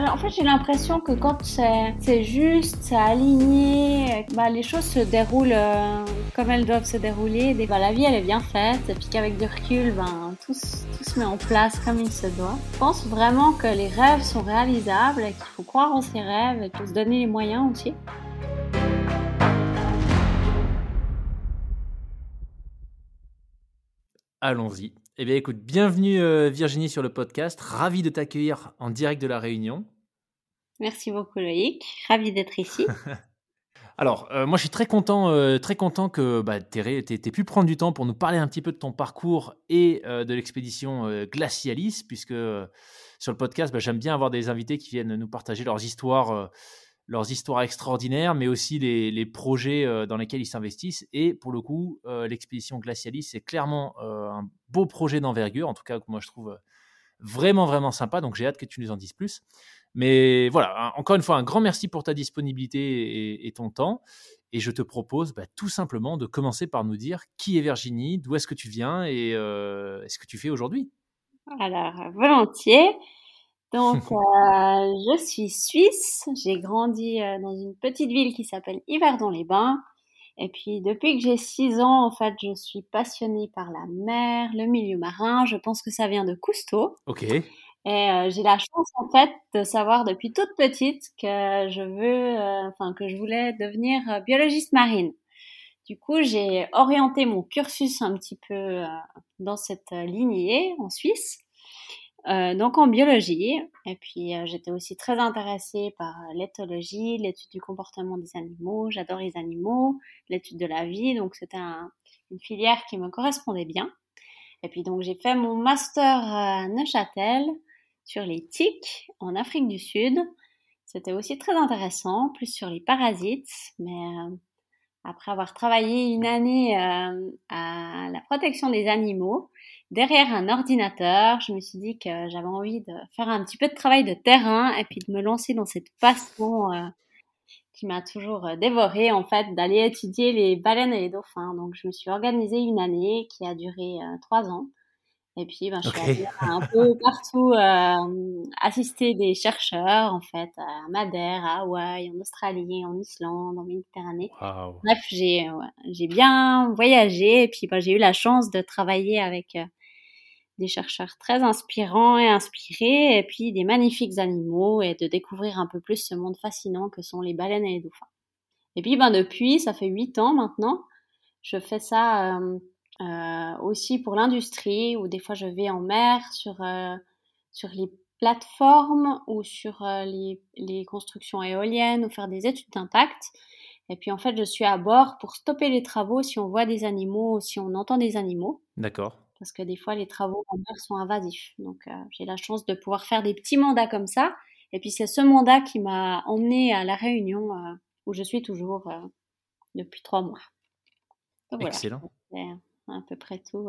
bah, en fait, j'ai l'impression que quand c'est juste, c'est aligné, bah, les choses se déroulent euh, comme elles doivent se dérouler. Bah, la vie, elle est bien faite, et puis qu'avec du recul, ben, tout, se met en place comme il se doit. Je pense vraiment que les rêves sont réalisables et qu'il faut croire en ses rêves et puis se donner les moyens aussi. Allons-y. Eh bien, écoute, bienvenue euh, Virginie sur le podcast. Ravi de t'accueillir en direct de la Réunion. Merci beaucoup Loïc. Ravi d'être ici. Alors, euh, moi, je suis très content, euh, très content que bah, tu aies, pu prendre du temps pour nous parler un petit peu de ton parcours et de l'expédition Glacialis, puisque sur le podcast, bah, j'aime bien avoir des invités qui viennent nous partager leurs histoires leurs histoires extraordinaires, mais aussi les, projets euh, dans lesquels ils s'investissent. Et pour le coup, l'expédition Glacialis, c'est clairement un beau projet d'envergure, en tout cas que moi je trouve vraiment, vraiment sympa. Donc j'ai hâte que tu nous en dises plus. Mais voilà, encore une fois, un grand merci pour ta disponibilité et, ton temps. Et je te propose bah, tout simplement de commencer par nous dire qui est Virginie, d'où est-ce que tu viens et ce que tu fais aujourd'hui. Alors, volontiers. Donc, euh, je suis suisse. J'ai grandi euh, dans une petite ville qui s'appelle Yverdon-les-Bains. Et puis, depuis que j'ai 6 ans, en fait, je suis passionnée par la mer, le milieu marin. Je pense que ça vient de Cousteau. Ok. Et euh, j'ai la chance, en fait, de savoir depuis toute petite que je veux, enfin, que je voulais devenir biologiste marine. Du coup, j'ai orienté mon cursus un petit peu dans cette lignée en Suisse. Euh, donc en biologie. Et puis euh, j'étais aussi très intéressée par euh, l'éthologie, l'étude du comportement des animaux. J'adore les animaux, l'étude de la vie. Donc c'était une filière qui me correspondait bien. Et puis donc j'ai fait mon master à Neuchâtel sur les tiques en Afrique du Sud. C'était aussi très intéressant, plus sur les parasites, mais après avoir travaillé une année à la protection des animaux, derrière un ordinateur. Je me suis dit que j'avais envie de faire un petit peu de travail de terrain et puis de me lancer dans cette passion euh, qui m'a toujours euh, dévorée, en fait, d'aller étudier les baleines et les dauphins. Donc, je me suis organisée une année qui a duré euh, trois ans. Et puis, ben, je suis allée un peu partout euh, assister des chercheurs, en fait, à Madère, à Hawaï, en Australie, en Islande, en Méditerranée. Bref, j'ai j'ai bien voyagé et puis ben, j'ai eu la chance de travailler avec des chercheurs très inspirants et inspirés, et puis des magnifiques animaux, et de découvrir un peu plus ce monde fascinant que sont les baleines et les dauphins. Et puis, ben, depuis, ça fait huit ans maintenant, je fais ça euh, euh, aussi pour l'industrie, où des fois je vais en mer sur, euh, sur les plateformes ou sur les, les, constructions éoliennes ou faire des études d'impact. Et puis en fait, je suis à bord pour stopper les travaux si on voit des animaux, si on entend des animaux. D'accord parce que des fois les travaux en mer sont invasifs. Donc euh, j'ai la chance de pouvoir faire des petits mandats comme ça. Et puis c'est ce mandat qui m'a emmené à la Réunion euh, où je suis toujours euh, depuis trois mois. Donc, voilà. Excellent. À peu près tout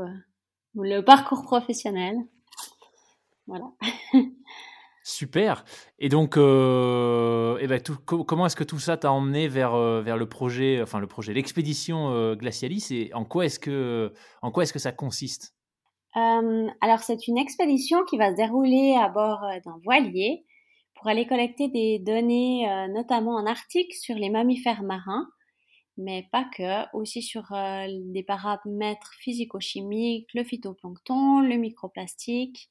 le parcours professionnel. Voilà. Super. Et donc, euh, eh ben, comment est-ce que tout ça t'a emmené vers, vers le projet, enfin le projet, l'expédition Glacialis, et en quoi est-ce que, en quoi est-ce que ça consiste? Euh, alors c'est une expédition qui va se dérouler à bord euh, d'un voilier pour aller collecter des données euh, notamment en Arctique sur les mammifères marins, mais pas que, aussi sur des paramètres physico-chimiques, le phytoplancton, le microplastique,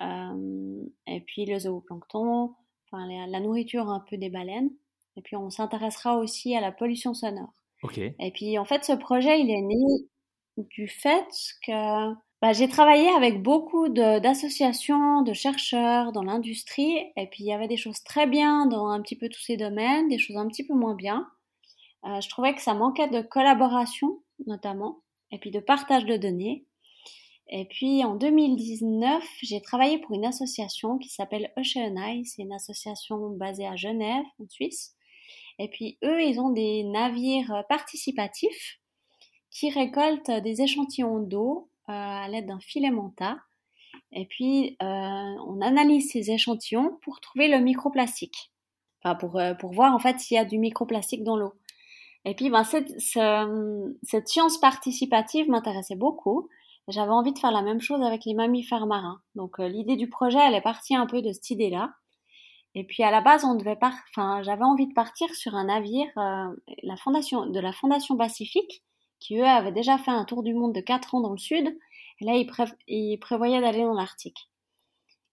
et puis le zooplancton, enfin la, nourriture un peu des baleines. Et puis on s'intéressera aussi à la pollution sonore. Et puis en fait ce projet il est né du fait que bah, j'ai travaillé avec beaucoup d'associations, de, chercheurs dans l'industrie, et puis il y avait des choses très bien dans un petit peu tous ces domaines, des choses un petit peu moins bien. Euh, je trouvais que ça manquait de collaboration, notamment, et puis de partage de données. Et puis en 2019, j'ai travaillé pour une association qui s'appelle Ocean Eye, c'est une association basée à Genève, en Suisse. Et puis eux, ils ont des navires participatifs qui récoltent des échantillons d'eau à l'aide d'un filet manta. Et puis, euh, on analyse ces échantillons pour trouver le microplastique. Enfin, pour, euh, pour voir en fait s'il y a du microplastique dans l'eau. Et puis, ben, cette, cette science participative m'intéressait beaucoup. J'avais envie de faire la même chose avec les mammifères marins. Donc, euh, l'idée du projet, elle est partie un peu de cette idée-là. Et puis à la base, on devait par... enfin, j'avais envie de partir sur un navire la fondation, de la Fondation Pacifique, qui eux avaient déjà fait un tour du monde de 4 ans dans le sud. Et là, ils, ils prévoyaient d'aller dans l'Arctique.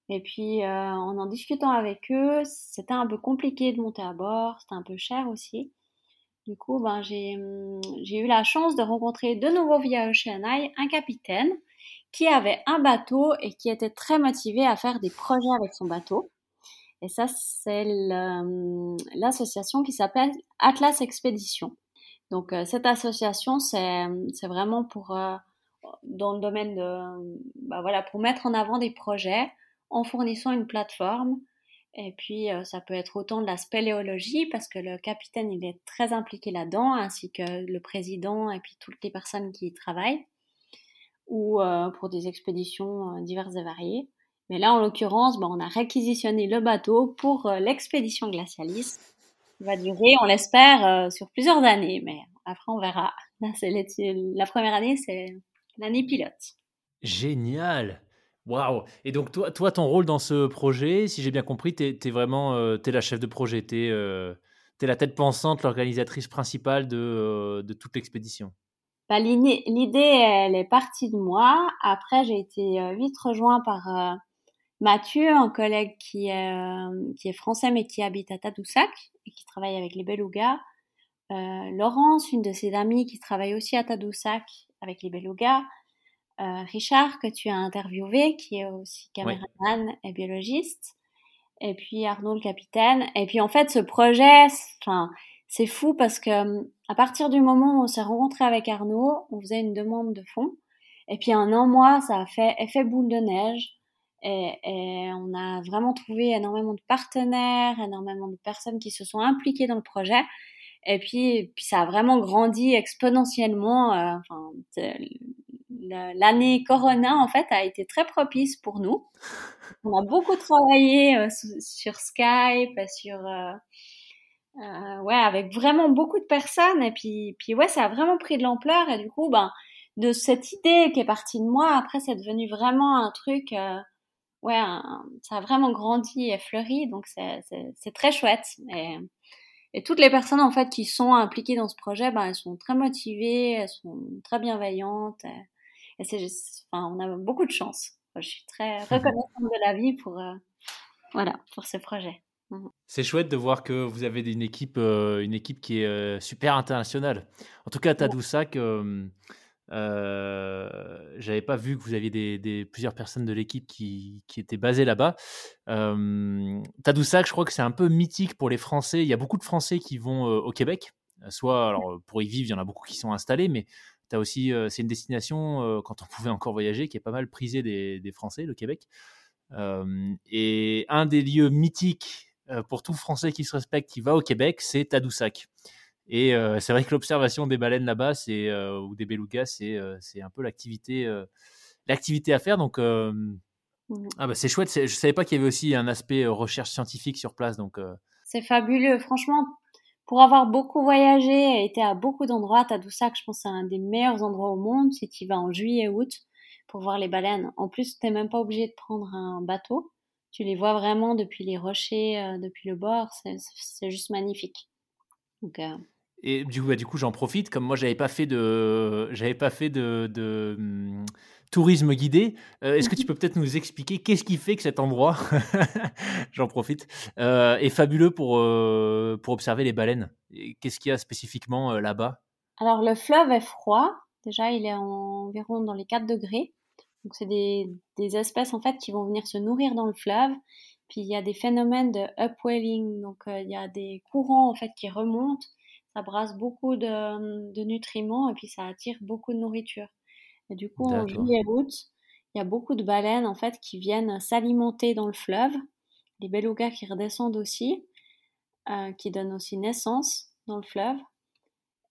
Et puis, en en discutant avec eux, c'était un peu compliqué de monter à bord, c'était un peu cher aussi. Du coup, ben, hum, j'ai eu la chance de rencontrer de nouveau via Oceanai un capitaine qui avait un bateau et qui était très motivé à faire des projets avec son bateau. Et ça, c'est hum, l'association qui s'appelle Atlas Expédition. Donc, euh, cette association, c'est hum, vraiment pour, euh, dans le domaine de, bah voilà, pour mettre en avant des projets en fournissant une plateforme et puis, euh, ça peut être autant de la spéléologie, parce que le capitaine, il est très impliqué là-dedans, ainsi que le président et puis toutes les personnes qui y travaillent, ou euh, pour des expéditions euh, diverses et variées. Mais là, en l'occurrence, ben, on a réquisitionné le bateau pour l'expédition glacialis, qui va durer, on l'espère, sur plusieurs années, mais après, on verra. La première année, c'est l'année pilote. Génial Waouh Et donc, toi, toi, ton rôle dans ce projet, si j'ai bien compris, tu es, vraiment euh, la chef de projet, tu es, euh, la tête pensante, l'organisatrice principale de, euh, de toute l'expédition. Bah, L'idée, elle est partie de moi. Après, j'ai été vite rejoint par Mathieu, un collègue qui est, qui est français mais qui habite à Tadoussac et qui travaille avec les belugas. Laurence, une de ses amies qui travaille aussi à Tadoussac avec les belugas. Euh, Richard que tu as interviewé, qui est aussi caméraman et biologiste, et puis Arnaud le capitaine. Et puis en fait, ce projet, enfin, c'est fou parce que à partir du moment où on s'est rencontré avec Arnaud, on faisait une demande de fonds, et puis en un mois, ça a fait effet boule de neige. Et, et, on a vraiment trouvé énormément de partenaires, énormément de personnes qui se sont impliquées dans le projet. Et puis, puis ça a vraiment grandi exponentiellement. Euh, enfin, l'année Corona, en fait, a été très propice pour nous. On a beaucoup travaillé euh, sur Skype, sur, euh, euh, ouais, avec vraiment beaucoup de personnes. Et puis, puis, ouais, ça a vraiment pris de l'ampleur. Et du coup, ben, de cette idée qui est partie de moi, après, c'est devenu vraiment un truc, ouais, ça a vraiment grandi et fleuri. Donc, c'est très chouette. Et, et toutes les personnes, en fait, qui sont impliquées dans ce projet, ben, elles sont très motivées, elles sont très bienveillantes. Et c'est enfin, on a beaucoup de chance. Je suis très reconnaissante de la vie pour, euh, voilà, pour ce projet. Mhm. C'est chouette de voir que vous avez une équipe, euh, une équipe qui est euh, super internationale. En tout cas, Tadoussac, euh, j'avais pas vu que vous aviez des, des plusieurs personnes de l'équipe qui, qui, étaient basées là-bas. Tadoussac, je crois que c'est un peu mythique pour les Français. Il y a beaucoup de Français qui vont au Québec. Soit, alors pour y vivre, il y en a beaucoup qui sont installés, mais aussi, c'est une destination, quand on pouvait encore voyager, qui est pas mal prisée des, Français, le Québec. et un des lieux mythiques pour tout Français qui se respecte, qui va au Québec, c'est Tadoussac. Et c'est vrai que l'observation des baleines là-bas, c'est ou des belugas, c'est c'est un peu l'activité l'activité à faire. Donc mmh. ah bah c'est chouette. Je savais pas qu'il y avait aussi un aspect recherche scientifique sur place. Donc c'est fabuleux. Franchement, pour avoir beaucoup voyagé et été à beaucoup d'endroits, Tadoussac, je pense, c'est un des meilleurs endroits au monde si tu vas en juillet-août pour voir les baleines. En plus, tu n'es même pas obligé de prendre un bateau. Tu les vois vraiment depuis les rochers, euh, depuis le bord. C'est juste magnifique. Donc, euh, Et du coup, bah, coup j'en profite. Comme moi, j'avais pas fait de, j'avais pas fait de, de hum, tourisme guidé. Euh, est-ce que tu peux peut-être nous expliquer qu'est-ce qui fait que cet endroit, j'en profite, euh, est fabuleux pour, euh, pour observer les baleines Qu'est-ce qu'il y a spécifiquement là-bas? Alors le fleuve est froid. Déjà, il est environ dans les 4 degrés. Donc c'est des, des, espèces en fait qui vont venir se nourrir dans le fleuve. Puis il y a des phénomènes de upwelling, donc il y a des courants en fait qui remontent. Ça brasse beaucoup de, de nutriments et puis ça attire beaucoup de nourriture. Et du coup, en juillet-août, il y a beaucoup de baleines en fait qui viennent s'alimenter dans le fleuve. Les belugas qui redescendent aussi, euh, qui donnent aussi naissance dans le fleuve.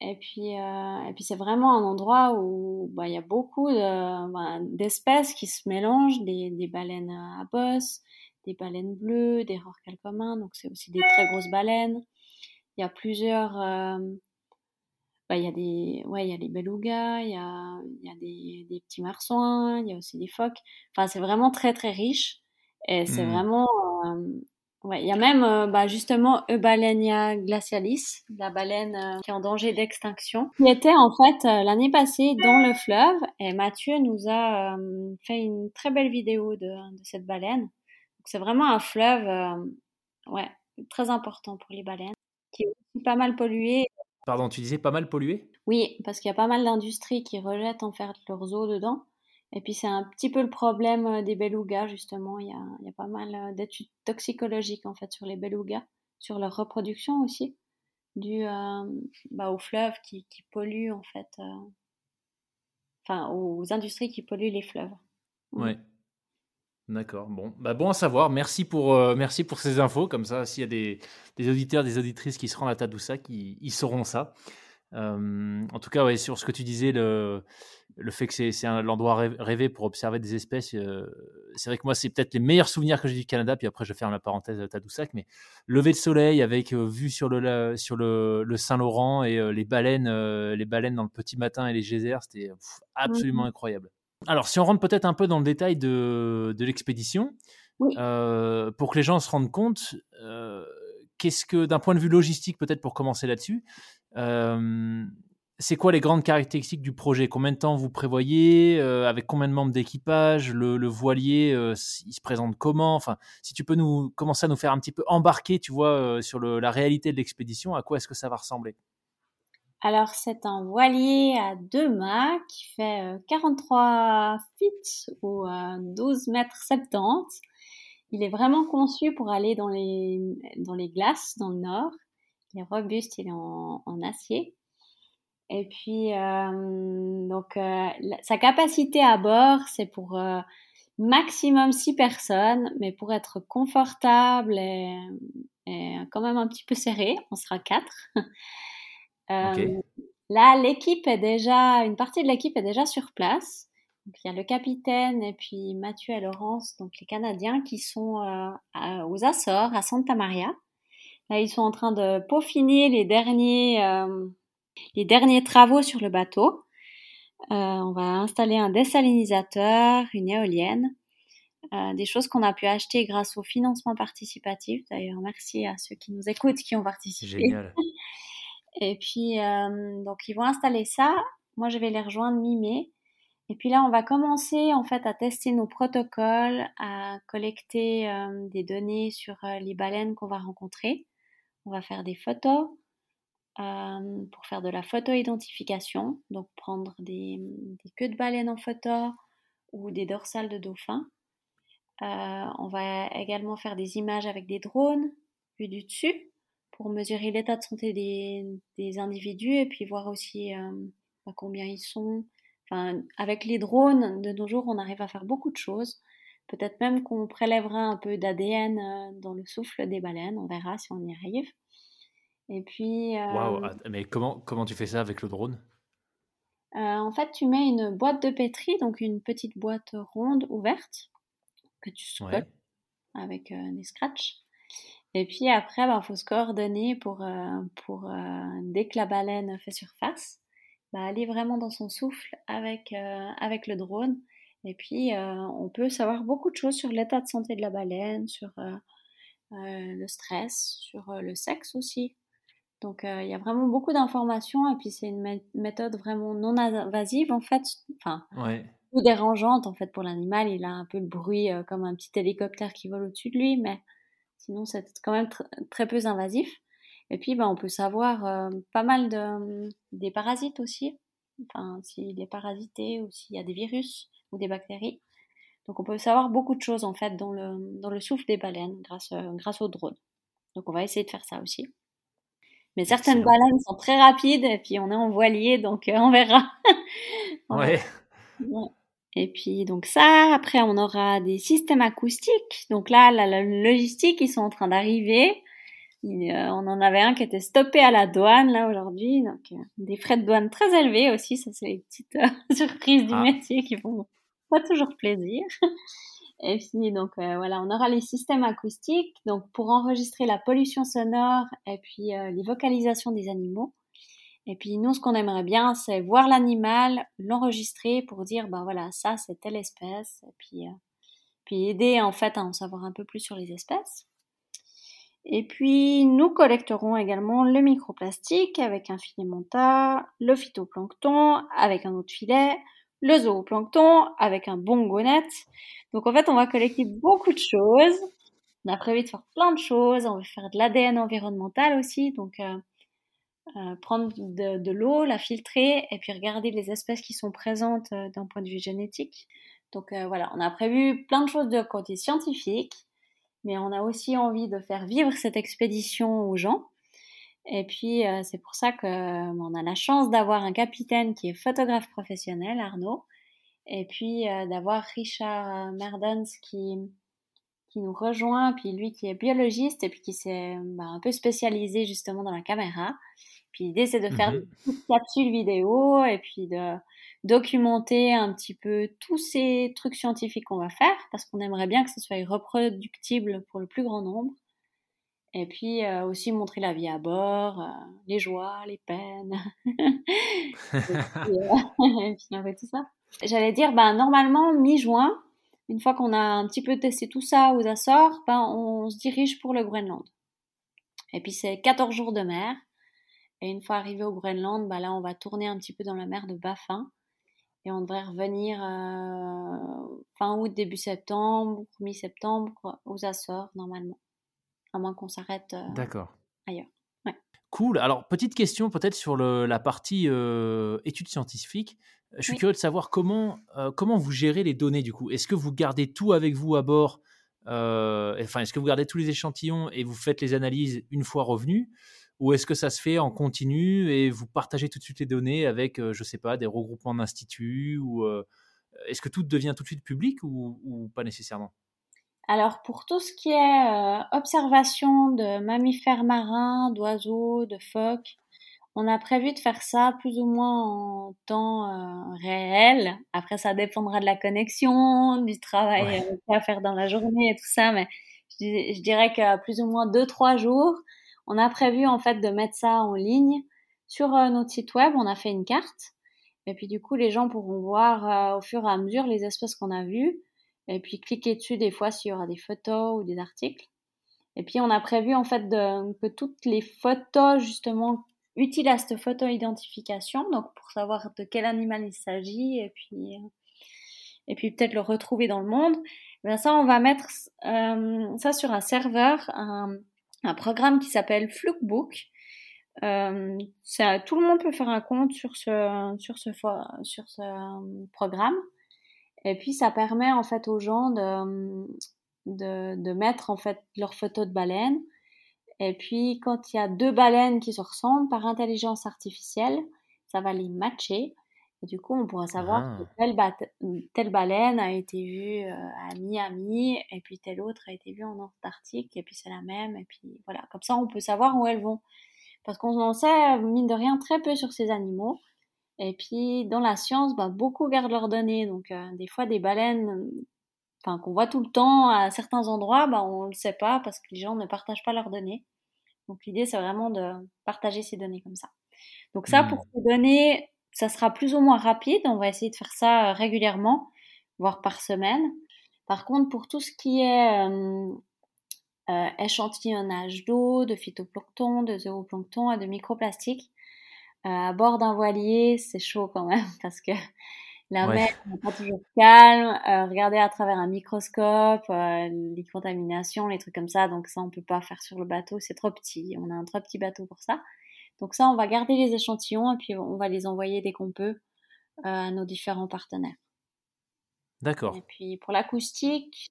Et puis, euh, et puis c'est vraiment un endroit où bah, il y a beaucoup bah, d'espèces qui se mélangent, des, des, baleines à bosse, des baleines bleues, des rorquals communs, donc c'est aussi des très grosses baleines. Il y a plusieurs, euh, bah, il y a des ouais il y a des belugas il y a il y a des, des petits marsouins il y a aussi des phoques enfin c'est vraiment très très riche et c'est mmh. vraiment euh, Ouais, il y a même euh, bah, justement Eubalenia glacialis, la baleine euh, qui est en danger d'extinction, qui était en fait l'année passée dans le fleuve. Et Mathieu nous a fait une très belle vidéo de, de cette baleine. C'est vraiment un fleuve, ouais, très important pour les baleines, qui est aussi pas mal pollué. Pardon, tu disais pas mal pollué? Oui, parce qu'il y a pas mal d'industries qui rejettent en fait leurs eaux dedans. Et puis c'est un petit peu le problème euh, des belugas justement. Il y a, il y a pas mal euh, d'études toxicologiques en fait sur les belugas, sur leur reproduction aussi, dû euh, bah, aux fleuves qui, qui, polluent en fait, enfin aux industries qui polluent les fleuves. Mm. Ouais. D'accord. Bon, bah bon à savoir. Merci pour, merci pour ces infos. Comme ça, s'il y a des, des, auditeurs, des auditrices qui se rendent à Tadoussac, ils, ils sauront ça. en tout cas, ouais, sur ce que tu disais, le, le fait que c'est l'endroit rêvé pour observer des espèces, euh, c'est vrai que moi, c'est peut-être les meilleurs souvenirs que j'ai du Canada. Puis après, je faire la parenthèse de Tadoussac. Mais lever de soleil avec euh, vue sur le, sur le, Saint-Laurent et euh, les, baleines, les baleines dans le petit matin et les geysers, c'était absolument mmh incroyable. Alors, si on rentre peut-être un peu dans le détail de, de l'expédition, pour que les gens se rendent compte, qu'est-ce que, d'un point de vue logistique, peut-être pour commencer là-dessus, c'est quoi les grandes caractéristiques du projet? Combien de temps vous prévoyez euh, Avec combien de membres d'équipage? Le, voilier, euh, il se présente comment? Enfin, si tu peux nous commencer à nous faire un petit peu embarquer, tu vois, euh, sur la réalité de l'expédition, à quoi est-ce que ça va ressembler? Alors, c'est un voilier à deux mâts qui fait 43 feet ou 12 mètres 70. Il est vraiment conçu pour aller dans les, dans les glaces dans le nord. Il est robuste, il est en acier. Et puis, euh, donc, euh, sa capacité à bord, c'est pour euh, maximum six personnes, mais pour être confortable et, quand même un petit peu serré, on sera quatre. Là, l'équipe est déjà, une partie de l'équipe est déjà sur place. Donc, il y a le capitaine et puis Mathieu et Laurence, donc les Canadiens, qui sont aux Açores, à Santa Maria. Là, ils sont en train de peaufiner les derniers les derniers travaux sur le bateau. Euh, on va installer un désalinisateur, une éolienne, euh, des choses qu'on a pu acheter grâce au financement participatif. D'ailleurs, merci à ceux qui nous écoutent qui ont participé. Génial. Et puis, euh, donc, ils vont installer ça. Moi, je vais les rejoindre mi-mai. Et puis là, on va commencer en fait à tester nos protocoles, à collecter des données sur les baleines qu'on va rencontrer. On va faire des photos, euh, pour faire de la photo-identification, donc prendre des, queues de baleines en photo ou des dorsales de dauphins. Euh, on va également faire des images avec des drones vus du dessus pour mesurer l'état de santé des, individus et puis voir aussi euh, bah, combien ils sont. Enfin, avec les drones de nos jours, on arrive à faire beaucoup de choses. Peut-être même qu'on prélèvera un peu d'ADN dans le souffle des baleines, on verra si on y arrive. Et puis. Waouh, euh, mais comment, comment tu fais ça avec le drone? Euh, En fait, tu mets une boîte de pétri, donc une petite boîte ronde ouverte, que tu scottes avec euh, des scratchs. Et puis après, il bah, faut se coordonner pour, pour dès que la baleine fait surface, bah, aller vraiment dans son souffle avec, avec le drone. Et puis, on peut savoir beaucoup de choses sur l'état de santé de la baleine, sur le stress, sur le sexe aussi. Donc euh, il y a vraiment beaucoup d'informations et puis c'est une méthode vraiment non invasive en fait, enfin ouais. ou dérangeante en fait pour l'animal. Il a un peu le bruit euh, comme un petit hélicoptère qui vole au-dessus de lui, mais sinon c'est quand même très peu invasif. Et puis ben, on peut savoir euh, pas mal de, des parasites aussi, enfin s'il est parasité ou s'il y a des virus ou des bactéries. Donc on peut savoir beaucoup de choses en fait dans le, dans le souffle des baleines grâce, grâce au drone. Donc on va essayer de faire ça aussi. Mais certaines baleines sont très rapides et puis on est en voilier, donc euh, on verra. ouais. Et puis donc ça, après on aura des systèmes acoustiques. Donc là, la, logistique, ils sont en train d'arriver. Euh, on en avait un qui était stoppé à la douane là aujourd'hui, donc euh, des frais de douane très élevés aussi. Ça c'est les petites surprises du ah. métier qui font pas toujours plaisir. Et puis donc euh, voilà, on aura les systèmes acoustiques donc pour enregistrer la pollution sonore et puis euh, les vocalisations des animaux. Et puis nous, ce qu'on aimerait bien, c'est voir l'animal, l'enregistrer pour dire ben voilà, ça c'est telle espèce. Et puis euh, puis aider en fait à en savoir un peu plus sur les espèces. Et puis, nous collecterons également le microplastique avec un filet monta, le phytoplancton avec un autre filet, le zooplancton avec un bongonet. Donc, en fait, on va collecter beaucoup de choses. On a prévu de faire plein de choses. On va faire de l'ADN environnemental aussi. Donc, euh, euh, prendre de, l'eau, la filtrer et puis regarder les espèces qui sont présentes euh, d'un point de vue génétique. Donc, voilà, on a prévu plein de choses de côté scientifique mais on a aussi envie de faire vivre cette expédition aux gens. Et puis, euh, c'est pour ça qu'on a la chance d'avoir un capitaine qui est photographe professionnel, Arnaud, et puis euh, d'avoir Richard Merdens qui, qui nous rejoint, puis lui qui est biologiste et puis qui s'est bah, un peu spécialisé justement dans la caméra. Puis l'idée, c'est de faire mmh des capsules vidéo et puis de documenter un petit peu tous ces trucs scientifiques qu'on va faire, parce qu'on aimerait bien que ce soit reproductible pour le plus grand nombre. Et puis euh, aussi montrer la vie à bord, euh, les joies, les peines. et, puis, euh, tout ça. J'allais dire, ben, normalement, mi-juin, une fois qu'on a un petit peu testé tout ça aux Açores, ben, on se dirige pour le Groenland. Et puis c'est 14 jours de mer. Et une fois arrivé au Groenland, ben là, on va tourner un petit peu dans la mer de Baffin. Et on devrait revenir euh, fin août, début septembre, mi-septembre aux Açores normalement. À moins qu'on s'arrête euh, ailleurs. Cool. Alors, petite question peut-être sur le, la partie euh, études scientifiques. Je suis curieux de savoir comment, comment vous gérez les données du coup. Est-ce que vous gardez tout avec vous à bord Enfin, est-ce que vous gardez tous les échantillons et vous faites les analyses une fois revenus? Ou est-ce que ça se fait en continu et vous partagez tout de suite les données avec, euh, je ne sais pas, des regroupements d'instituts ou euh, est-ce que tout devient tout de suite public ou, pas nécessairement? Alors pour tout ce qui est euh, observation de mammifères marins, d'oiseaux, de phoques, on a prévu de faire ça plus ou moins en temps réel. Après, ça dépendra de la connexion, du travail à faire dans la journée et tout ça, mais je, je dirais que plus ou moins 2-3 jours, on a prévu en fait de mettre ça en ligne sur euh, notre site web. On a fait une carte. Et puis du coup, les gens pourront voir euh, au fur et à mesure les espèces qu'on a vues. Et puis cliquer dessus des fois s'il y aura des photos ou des articles. Et puis on a prévu en fait que toutes les photos justement utiles à cette photo identification, donc pour savoir de quel animal il s'agit et puis et puis peut-être le retrouver dans le monde. Eh ça on va mettre euh, ça sur un serveur, un programme qui s'appelle Flukebook. Euh, tout le monde peut faire un compte sur ce, sur ce, sur ce euh, programme. Et puis ça permet en fait aux gens de, de, de mettre en fait leurs photos de baleines. Et puis quand il y a deux baleines qui se ressemblent par intelligence artificielle, ça va les matcher. Et du coup, on pourra savoir que ah. telle, baleine a été vue euh, à Miami, et puis telle autre a été vue en Antarctique, et puis c'est la même, et puis voilà. Comme ça, on peut savoir où elles vont. Parce qu'on en sait, mine de rien, très peu sur ces animaux. Et puis, dans la science, bah, beaucoup gardent leurs données. Donc, euh, des fois, des baleines, enfin, qu'on voit tout le temps à certains endroits, bah, on ne le sait pas parce que les gens ne partagent pas leurs données. Donc, l'idée, c'est vraiment de partager ces données comme ça. Donc, ça, pour mmh. ces données, ça sera plus ou moins rapide. On va essayer de faire ça euh, régulièrement, voire par semaine. Par contre, pour tout ce qui est euh, euh, échantillonnage d'eau, de phytoplancton, de zooplancton et de microplastique, à bord d'un voilier, c'est chaud quand même parce que la mer n'est pas toujours calme. regarder à travers un microscope, les contaminations, les trucs comme ça. Donc ça, on peut pas faire sur le bateau, c'est trop petit. On a un trop petit bateau pour ça. Donc ça, on va garder les échantillons et puis on va les envoyer dès qu'on peut euh, à nos différents partenaires. D'accord. Et puis pour l'acoustique,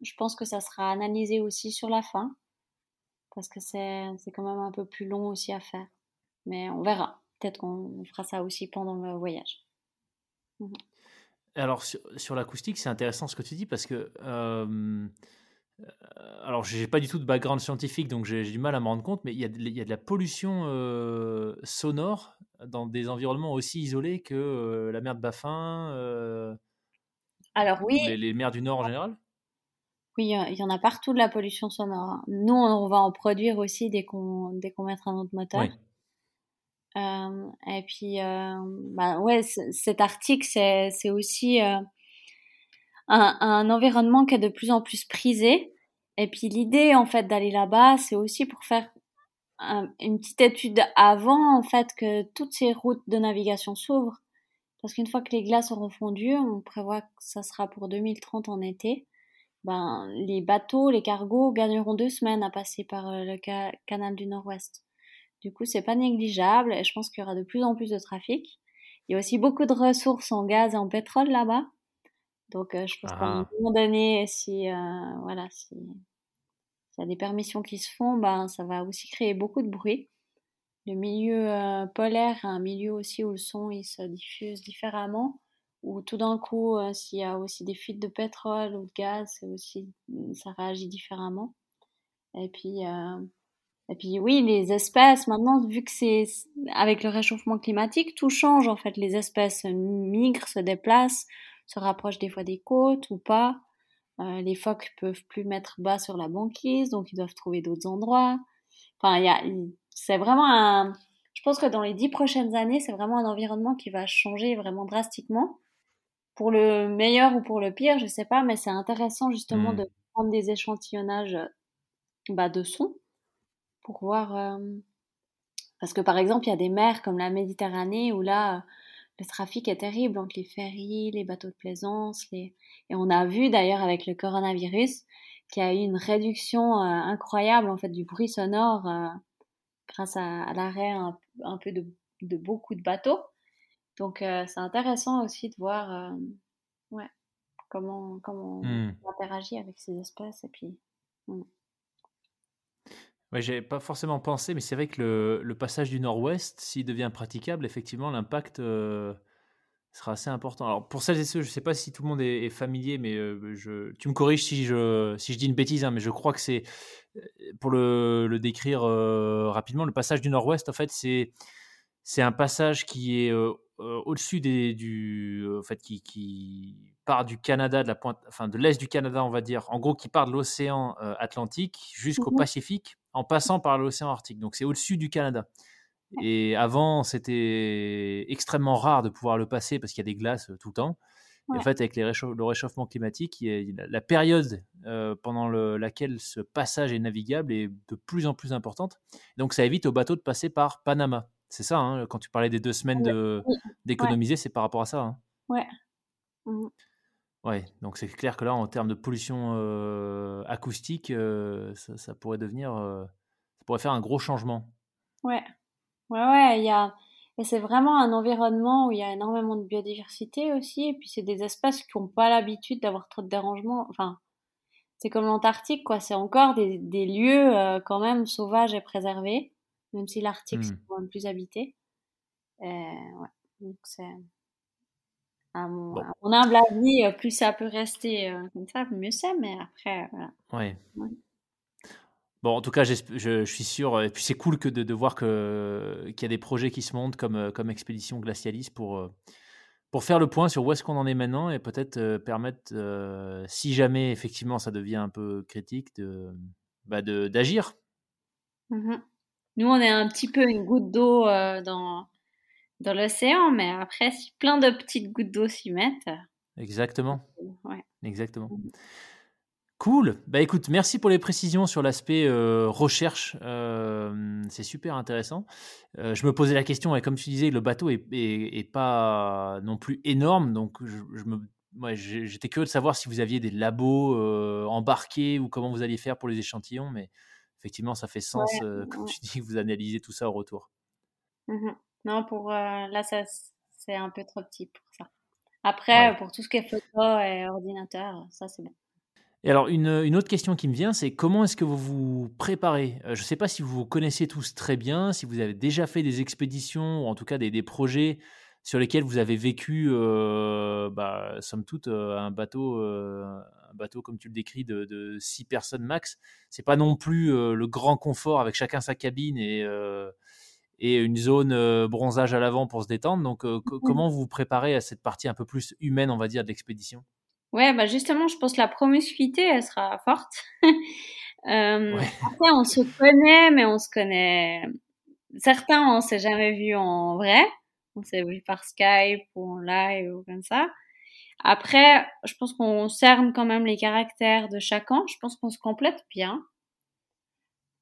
je pense que ça sera analysé aussi sur la fin parce que c'est quand même un peu plus long aussi à faire. Mais on verra. Peut-être qu'on fera ça aussi pendant le voyage. Alors sur, l'acoustique, c'est intéressant ce que tu dis parce que euh, euh, alors, j'ai pas du tout de background scientifique, donc j'ai du mal à me rendre compte, mais il y a de, y a de la pollution euh, sonore dans des environnements aussi isolés que euh, la mer de Baffin. alors oui. Les, mers du Nord en général? Oui, il y en a partout de la pollution sonore. Hein. Nous, on va en produire aussi dès qu'on dès qu'on mettra notre moteur. et puis, bah ouais, cet article, c'est aussi un, environnement qui est de plus en plus prisé. Et puis l'idée en fait d'aller là-bas, c'est aussi pour faire une petite étude avant en fait que toutes ces routes de navigation s'ouvrent. Parce qu'une fois que les glaces auront fondu, on prévoit que ça sera pour 2030 en été. Ben, les bateaux, les cargos gagneront deux semaines à passer par euh, le canal du Nord-Ouest. Du coup, c'est pas négligeable et je pense qu'il y aura de plus en plus de trafic. Il y a aussi beaucoup de ressources en gaz et en pétrole là-bas. Donc, euh, je pense qu'à un ah. moment donné, si, euh, voilà, si, s'il y a des permissions qui se font, ben, ça va aussi créer beaucoup de bruit. Le milieu euh, polaire est un milieu aussi où le son il se diffuse différemment, où tout d'un coup, s'il y a aussi des fuites de pétrole ou de gaz, aussi, ça réagit différemment. Et puis, et puis oui, les espèces, maintenant, vu que c'est avec le réchauffement climatique, tout change en fait. Les espèces migrent, se déplacent, se rapprochent des fois des côtes ou pas. Euh, les phoques peuvent plus mettre bas sur la banquise, donc ils doivent trouver d'autres endroits. Enfin, il y a, c'est vraiment un. Je pense que dans les dix prochaines années, c'est vraiment un environnement qui va changer vraiment drastiquement. Pour le meilleur ou pour le pire, je sais pas, mais c'est intéressant justement mmh. de prendre des échantillonnages bah, de sons pour voir. Euh, parce que par exemple, il y a des mers comme la Méditerranée où là, le trafic est terrible entre les ferries, les bateaux de plaisance, les... et on a vu d'ailleurs avec le coronavirus qu'il y a eu une réduction euh, incroyable en fait du bruit sonore euh, grâce à, l'arrêt un, peu de, beaucoup de bateaux. Donc c'est intéressant aussi de voir ouais, comment comment mmh. on interagit avec ces espèces et puis. Mmh. Ouais, j'avais pas forcément pensé, mais c'est vrai que le, le passage du nord-ouest, s'il devient praticable, effectivement, l'impact euh, sera assez important. Alors, pour celles et ceux, je sais pas si tout le monde est, familier, mais euh, je, tu me corriges si je, si je dis une bêtise, hein, mais je crois que c'est, euh, pour le, le décrire rapidement, le passage du nord-ouest, en fait, c'est, c'est un passage qui est au-dessus des, du, en fait, qui, qui part du Canada, de la pointe, enfin de l'est du Canada, on va dire, en gros, qui part de l'océan Atlantique jusqu'au mmh Pacifique en passant par l'océan Arctique. Donc c'est au-dessus du Canada. Et avant, c'était extrêmement rare de pouvoir le passer parce qu'il y a des glaces euh, tout le temps. en fait, avec les le réchauffement climatique, la période euh, pendant laquelle ce passage est navigable est de plus en plus importante. Donc ça évite aux bateaux de passer par Panama. C'est ça, hein, quand tu parlais des deux semaines d'économiser, c'est par rapport à ça. Hein. Ouais. Ouais, donc c'est clair que là, en termes de pollution euh, acoustique, euh, ça, pourrait devenir, euh, ça pourrait faire un gros changement. Ouais, ouais, ouais, il y a, et c'est vraiment un environnement où il y a énormément de biodiversité aussi, et puis c'est des espèces qui n'ont pas l'habitude d'avoir trop de dérangements. Enfin, c'est comme l'Antarctique, quoi. C'est encore des, des lieux quand même sauvages et préservés, même si l'Arctique c'est mmh. quand même plus habité. ouais, donc c'est à mon, humble avis, euh, plus ça peut rester euh, comme ça, mieux c'est, mais après, voilà. Ouais. Bon, en tout cas, je, je, suis sûr, et puis c'est cool que de, de voir qu'il y a des projets qui se montent comme, euh, comme Expédition Glacialis pour, pour faire le point sur où est-ce qu'on en est maintenant et peut-être permettre, si jamais effectivement ça devient un peu critique, de, bah d'agir. Mmh Nous, on est un petit peu une goutte d'eau dans, dans l'océan, mais après, si plein de petites gouttes d'eau s'y mettent. Exactement. Ouais. Exactement. Mmh. Cool. Bah écoute, merci pour les précisions sur l'aspect euh, recherche. Euh, c'est super intéressant. Euh, je me posais la question, et comme tu disais, le bateau est, est, pas non plus énorme, donc je, me, j'étais curieux de savoir si vous aviez des labos embarqués ou comment vous alliez faire pour les échantillons, mais effectivement, ça fait sens, comme tu dis, que vous analysez tout ça au retour. Mmh non, pour euh, là, ça, c'est un peu trop petit pour ça. Après, pour tout ce qui est photo et ordinateur, ça, c'est bon. Et alors, une, une, autre question qui me vient, c'est comment est-ce que vous vous préparez? Euh, Je ne sais pas si vous vous connaissez tous très bien, si vous avez déjà fait des expéditions, ou en tout cas des, des projets sur lesquels vous avez vécu, euh, bah, somme toute, euh, un bateau, un bateau comme tu le décris, de, de six personnes max. C'est pas non plus le grand confort avec chacun sa cabine et et une zone euh, bronzage à l'avant pour se détendre. Donc, euh, comment vous vous préparez à cette partie un peu plus humaine, on va dire, de l'expédition? Ouais, bah justement, je pense que la promiscuité, elle sera forte. euh, Après, on se connaît, mais on se connaît. Certains, on s'est jamais vu en vrai. On s'est vu par Skype ou en live ou comme ça. Après, je pense qu'on cerne quand même les caractères de chacun. Je pense qu'on se complète bien.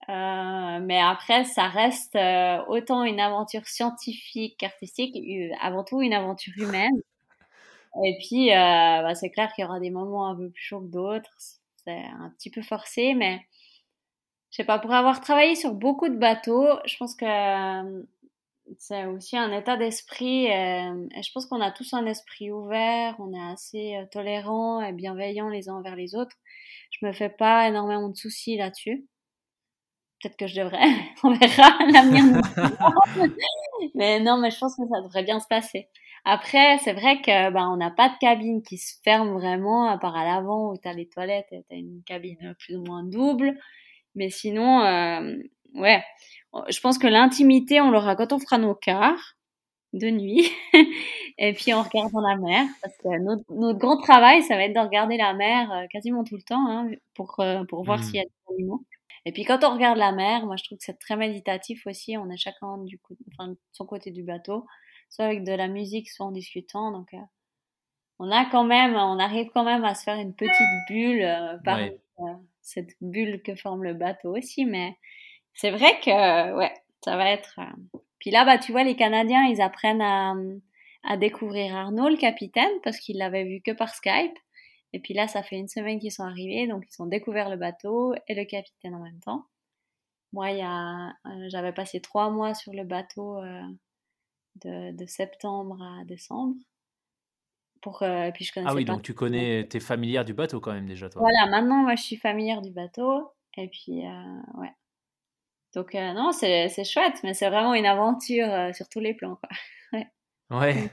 Euh, mais après, ça reste euh, autant une aventure scientifique qu'artistique, avant tout une aventure humaine. Et puis, euh, bah, c'est clair qu'il y aura des moments un peu plus chauds que d'autres. C'est un petit peu forcé, mais je sais pas, pour avoir travaillé sur beaucoup de bateaux, je pense que c'est aussi un état d'esprit. Euh, et je pense qu'on a tous un esprit ouvert, on est assez tolérant et bienveillant les uns envers les autres. Je me fais pas énormément de soucis là-dessus. Peut-être que je devrais, on verra l'avenir. mais non, mais je pense que ça devrait bien se passer. Après, c'est vrai que ben on n'a pas de cabine qui se ferme vraiment, à part à l'avant où tu as les toilettes et tu as une cabine plus ou moins double. Mais sinon, euh, ouais, je pense que l'intimité, on l'aura quand on fera nos quarts de nuit. et puis on regarde dans la mer. Parce que notre, notre, grand travail, ça va être de regarder la mer euh, quasiment tout le temps hein, pour, euh, pour voir mmh. s'il y a des animaux. Et puis quand on regarde la mer, moi je trouve que c'est très méditatif aussi. On est chacun du coup, enfin, de son côté du bateau, soit avec de la musique, soit en discutant. Donc euh, on a quand même, on arrive quand même à se faire une petite bulle euh, par cette bulle que forme le bateau aussi. Mais c'est vrai que, ouais, ça va être. Euh, puis là, bah, tu vois, les Canadiens, ils apprennent à, à découvrir Arnaud, le capitaine, parce qu'ils l'avaient vu que par Skype. Et puis là, ça fait une semaine qu'ils sont arrivés, donc ils ont découvert le bateau et le capitaine en même temps. Moi, il y a, euh, j'avais passé trois mois sur le bateau de, de, septembre à décembre. Pour, euh, puis je ah oui, donc tu connais, tu es familière du bateau quand même déjà, toi. Voilà, maintenant, moi, je suis familière du bateau. Et puis, euh, ouais. Donc, euh, non, c'est chouette, mais c'est vraiment une aventure sur tous les plans, quoi. ouais. ouais.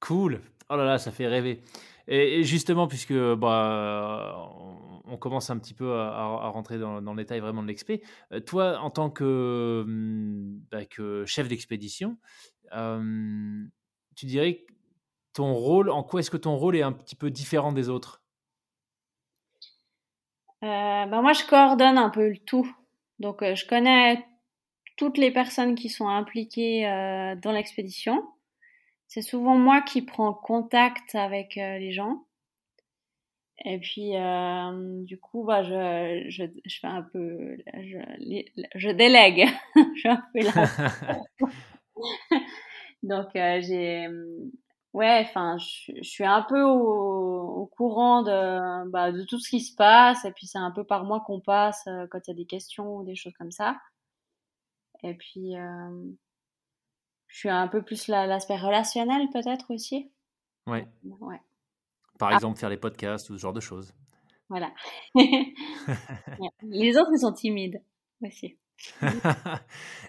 Cool. Oh là là, ça fait rêver. Et, justement, puisque bah, on, commence un petit peu à, rentrer dans, dans, le détail vraiment de l'expé, toi, en tant que, hum, bah, que chef d'expédition, tu dirais ton rôle, en quoi est-ce que ton rôle est un petit peu différent des autres? Euh, ben Moi, je coordonne un peu le tout. Donc, euh, je connais toutes les personnes qui sont impliquées euh, dans l'expédition. C'est souvent moi qui prends contact avec les gens. Et puis, du coup, bah, je, je, je, fais un peu, je, je délègue. je suis un peu là. Donc, j'ai, ouais, enfin, je, suis un peu au, courant de, bah, de tout ce qui se passe, et puis c'est un peu par moi qu'on passe euh, quand il y a des questions ou des choses comme ça. Et puis, euh, je suis un peu plus l'aspect relationnel peut-être aussi. Ouais. ouais. Par ah. exemple, faire les podcasts ou ce genre de choses. Voilà. Les autres, ils sont timides aussi.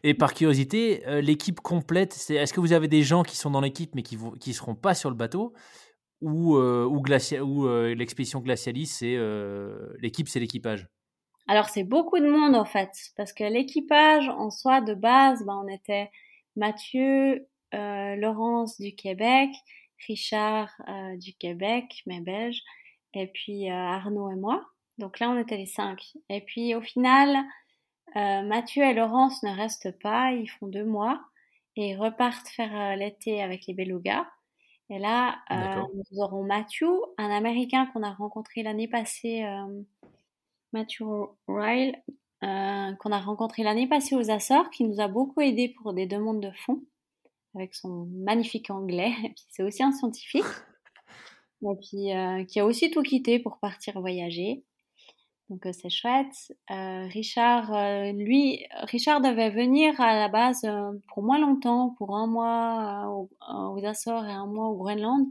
et par curiosité, euh, l'équipe complète, c'est est-ce que vous avez des gens qui sont dans l'équipe mais qui ne seront pas sur le bateau? Ou, euh, ou, ou euh, l'expédition Glacialis, c'est l'équipe, c'est l'équipage? Alors c'est beaucoup de monde en fait, parce que l'équipage en soi de base, ben, on était Mathieu, Laurence du Québec, Richard du Québec, mais belge, et puis Arnaud et moi. Donc là on était les cinq. Et puis au final, euh, Mathieu et Laurence ne restent pas, ils font deux mois et ils repartent faire euh, l'été avec les belugas. Et là, euh, nous aurons Mathieu, un Américain qu'on a rencontré l'année passée, Matthew Ryle, qu'on a rencontré l'année passée aux Açores, qui nous a beaucoup aidé pour des demandes de fonds avec son magnifique anglais. Et puis c'est aussi un scientifique. Et puis qui a aussi tout quitté pour partir voyager. Donc euh, c'est chouette. Euh, Richard, euh, lui, Richard devait venir à la base pour moins longtemps, pour un mois aux, Açores et un mois au Groenland.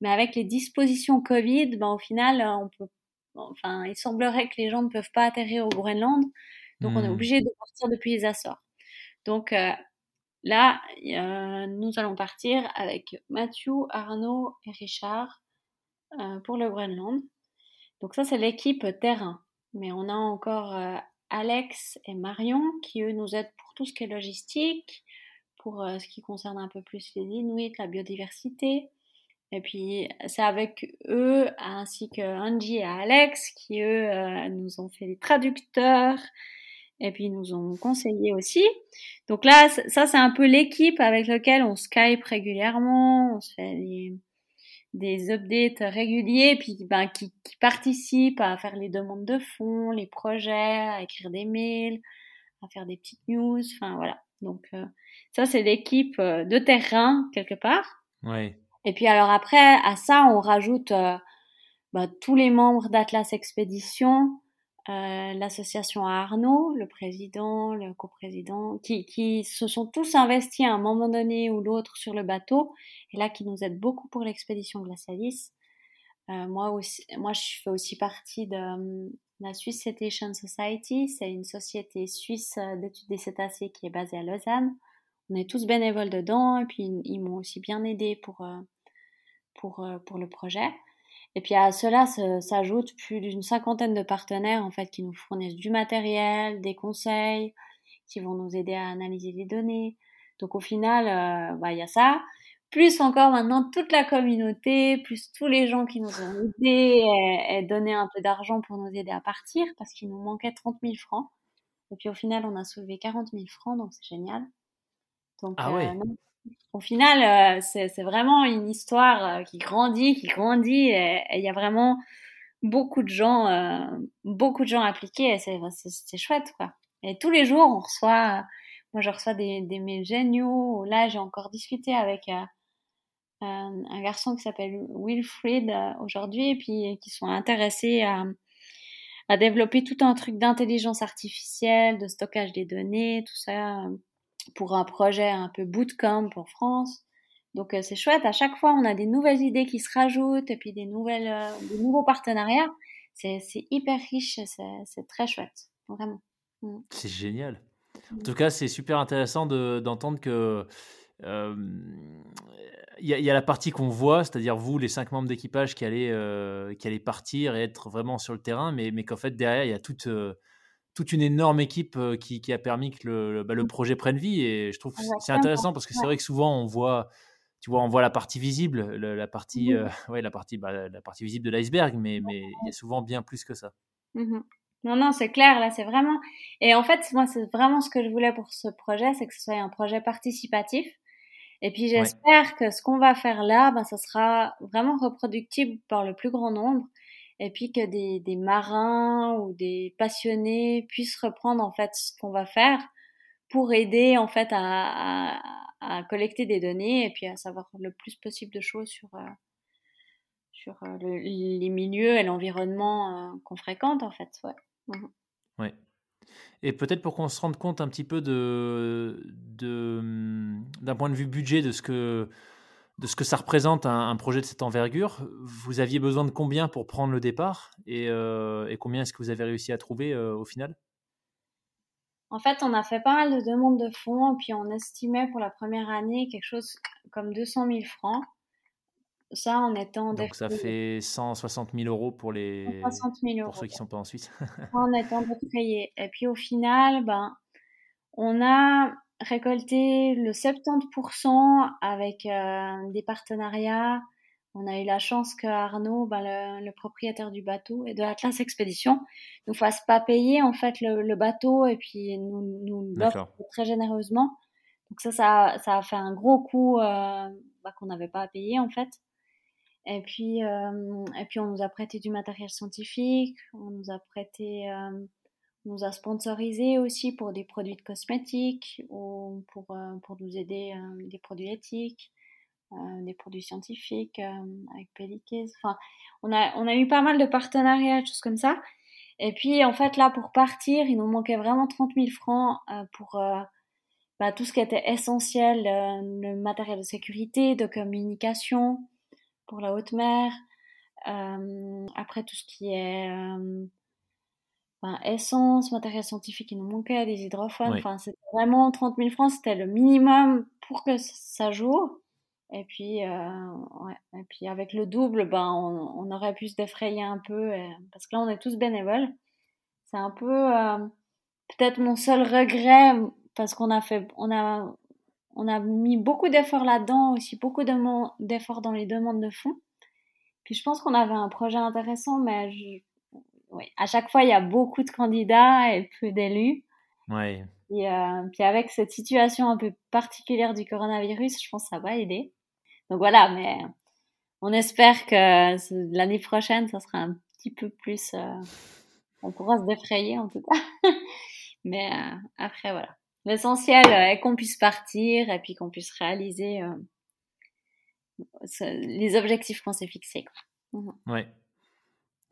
Mais avec les dispositions Covid, ben, au final, on peut, enfin, il semblerait que les gens ne peuvent pas atterrir au Groenland. Donc on est mmh. obligé de partir depuis les Açores. Donc là, nous allons partir avec Mathieu, Arnaud et Richard pour le Groenland. Donc ça, c'est l'équipe terrain. Mais on a encore euh, Alex et Marion qui, eux, nous aident pour tout ce qui est logistique, pour euh, ce qui concerne un peu plus les Inuits, la biodiversité. Et puis, c'est avec eux, ainsi que Angie et Alex, qui, eux, euh, nous ont fait les traducteurs et puis nous ont conseillé aussi. Donc là, ça, c'est un peu l'équipe avec laquelle on Skype régulièrement, on se fait des des updates réguliers, puis ben, qui, qui participent à faire les demandes de fonds, les projets, à écrire des mails, à faire des petites news, enfin voilà. Donc euh, ça, c'est l'équipe euh, de terrain quelque part. Oui. Et puis alors après, à ça, on rajoute euh, bah, tous les membres d'Atlas Expédition, euh, l'association Arnaud, le président, le coprésident, qui, qui se sont tous investis à un moment donné ou l'autre sur le bateau, et là qui nous aident beaucoup pour l'expédition Glacialis. Euh, moi aussi, moi je fais aussi partie de euh, la Swiss Cetacean Society, c'est une société suisse euh, d'études des cétacés qui est basée à Lausanne. On est tous bénévoles dedans, et puis ils m'ont aussi bien aidé pour, pour, pour le projet. Et puis à cela s'ajoutent plus d'une cinquantaine de partenaires en fait qui nous fournissent du matériel, des conseils, qui vont nous aider à analyser les données. Donc au final, euh, bah, il y a ça. Plus encore maintenant toute la communauté, plus tous les gens qui nous ont aidés et, et donné un peu d'argent pour nous aider à partir parce qu'il nous manquait 30 000 francs. Et puis au final, on a soulevé 40 000 francs, donc c'est génial. Donc, ah ouais. Euh, au final, euh, c'est vraiment une histoire euh, qui grandit, qui grandit, et il y a vraiment beaucoup de gens, beaucoup de gens appliqués, et c'est chouette, quoi. Et tous les jours, on reçoit, moi je reçois des, des mails géniaux. Là, j'ai encore discuté avec un, un, garçon qui s'appelle Wilfried aujourd'hui, et puis qui sont intéressés à, à développer tout un truc d'intelligence artificielle, de stockage des données, tout ça pour un projet un peu bootcamp pour France. Donc euh, c'est chouette, à chaque fois on a des nouvelles idées qui se rajoutent et puis des, nouvelles, euh, des nouveaux partenariats. C'est hyper riche, c'est très chouette, vraiment. Mm. C'est génial. En mm. tout cas, c'est super intéressant d'entendre que euh, il y, y, a la partie qu'on voit, c'est-à-dire vous, les cinq membres d'équipage qui, allaient qui partir et être vraiment sur le terrain, mais, mais qu'en fait derrière il y a toute toute une énorme équipe qui, qui a permis que le, bah, le, projet prenne vie. Et je trouve que c'est intéressant parce que c'est vrai que souvent on voit, tu vois, on voit la partie visible, la partie, mmh ouais, la partie, bah, la partie visible de l'iceberg, mais mais il y a souvent bien plus que ça. Mmh non, non, c'est clair, là, c'est vraiment. Et en fait, moi, c'est vraiment ce que je voulais pour ce projet, c'est que ce soit un projet participatif. Et puis, j'espère que ce qu'on va faire là, ben, ça sera vraiment reproductible par le plus grand nombre et puis que des, marins ou des passionnés puissent reprendre en fait ce qu'on va faire pour aider en fait à, collecter des données et puis à savoir le plus possible de choses sur euh, sur euh, les milieux et l'environnement euh, qu'on fréquente en fait. Ouais. Mmh. Ouais. Et peut-être pour qu'on se rende compte un petit peu de d'un point de vue budget de ce que de ce que ça représente un, projet de cette envergure. Vous aviez besoin de combien pour prendre le départ et, euh, combien est-ce que vous avez réussi à trouver euh, au final? En fait, on a fait pas mal de demandes de fonds, puis on estimait pour la première année quelque chose comme 200 000 francs. Ça, en étant Donc ça fait 160 000 euros pour les 000 euros, pour ceux qui sont pas en Suisse. en étant défrayé. Et puis au final, ben, on a récolté le 70% avec euh, des partenariats. On a eu la chance que Arnaud, bah, le, propriétaire du bateau et de Atlas Expédition, nous fasse pas payer en fait le, bateau et puis nous, nous l'offre très généreusement. Donc ça, ça, ça, a fait un gros coup euh, bah, qu'on n'avait pas à payer en fait. Et puis, euh, et puis on nous a prêté du matériel scientifique, on nous a prêté on nous a sponsorisé aussi pour des produits de cosmétiques ou pour, euh, pour nous aider euh, des produits éthiques, euh, des produits scientifiques avec Pelliquez. Enfin, on a, on a eu pas mal de partenariats, choses comme ça. Et puis, en fait, là, pour partir, il nous manquait vraiment 30 000 francs pour bah, tout ce qui était essentiel, le matériel de sécurité, de communication pour la haute mer. après, tout ce qui est enfin, essence, matériel scientifique, il nous manquait, des hydrophones. Enfin, c'était vraiment 30 000 francs, c'était le minimum pour que ça joue. Et puis, euh, ouais. et puis avec le double, ben, on, on aurait pu se défrayer un peu, parce que là, on est tous bénévoles. C'est un peu euh, peut-être mon seul regret, parce qu'on a fait, on a, on a mis beaucoup d'efforts là-dedans, aussi beaucoup d'efforts dans les demandes de fonds. Puis je pense qu'on avait un projet intéressant, mais je, oui, à chaque fois, il y a beaucoup de candidats et peu d'élus. Oui. Et euh, puis avec cette situation un peu particulière du coronavirus, je pense que ça va aider. Donc voilà, mais on espère que l'année prochaine, ça sera un petit peu plus. on pourra se défrayer en tout cas. Mais après, voilà. L'essentiel est qu'on puisse partir et puis qu'on puisse réaliser les objectifs qu'on s'est fixés. Quoi. Mmh ouais.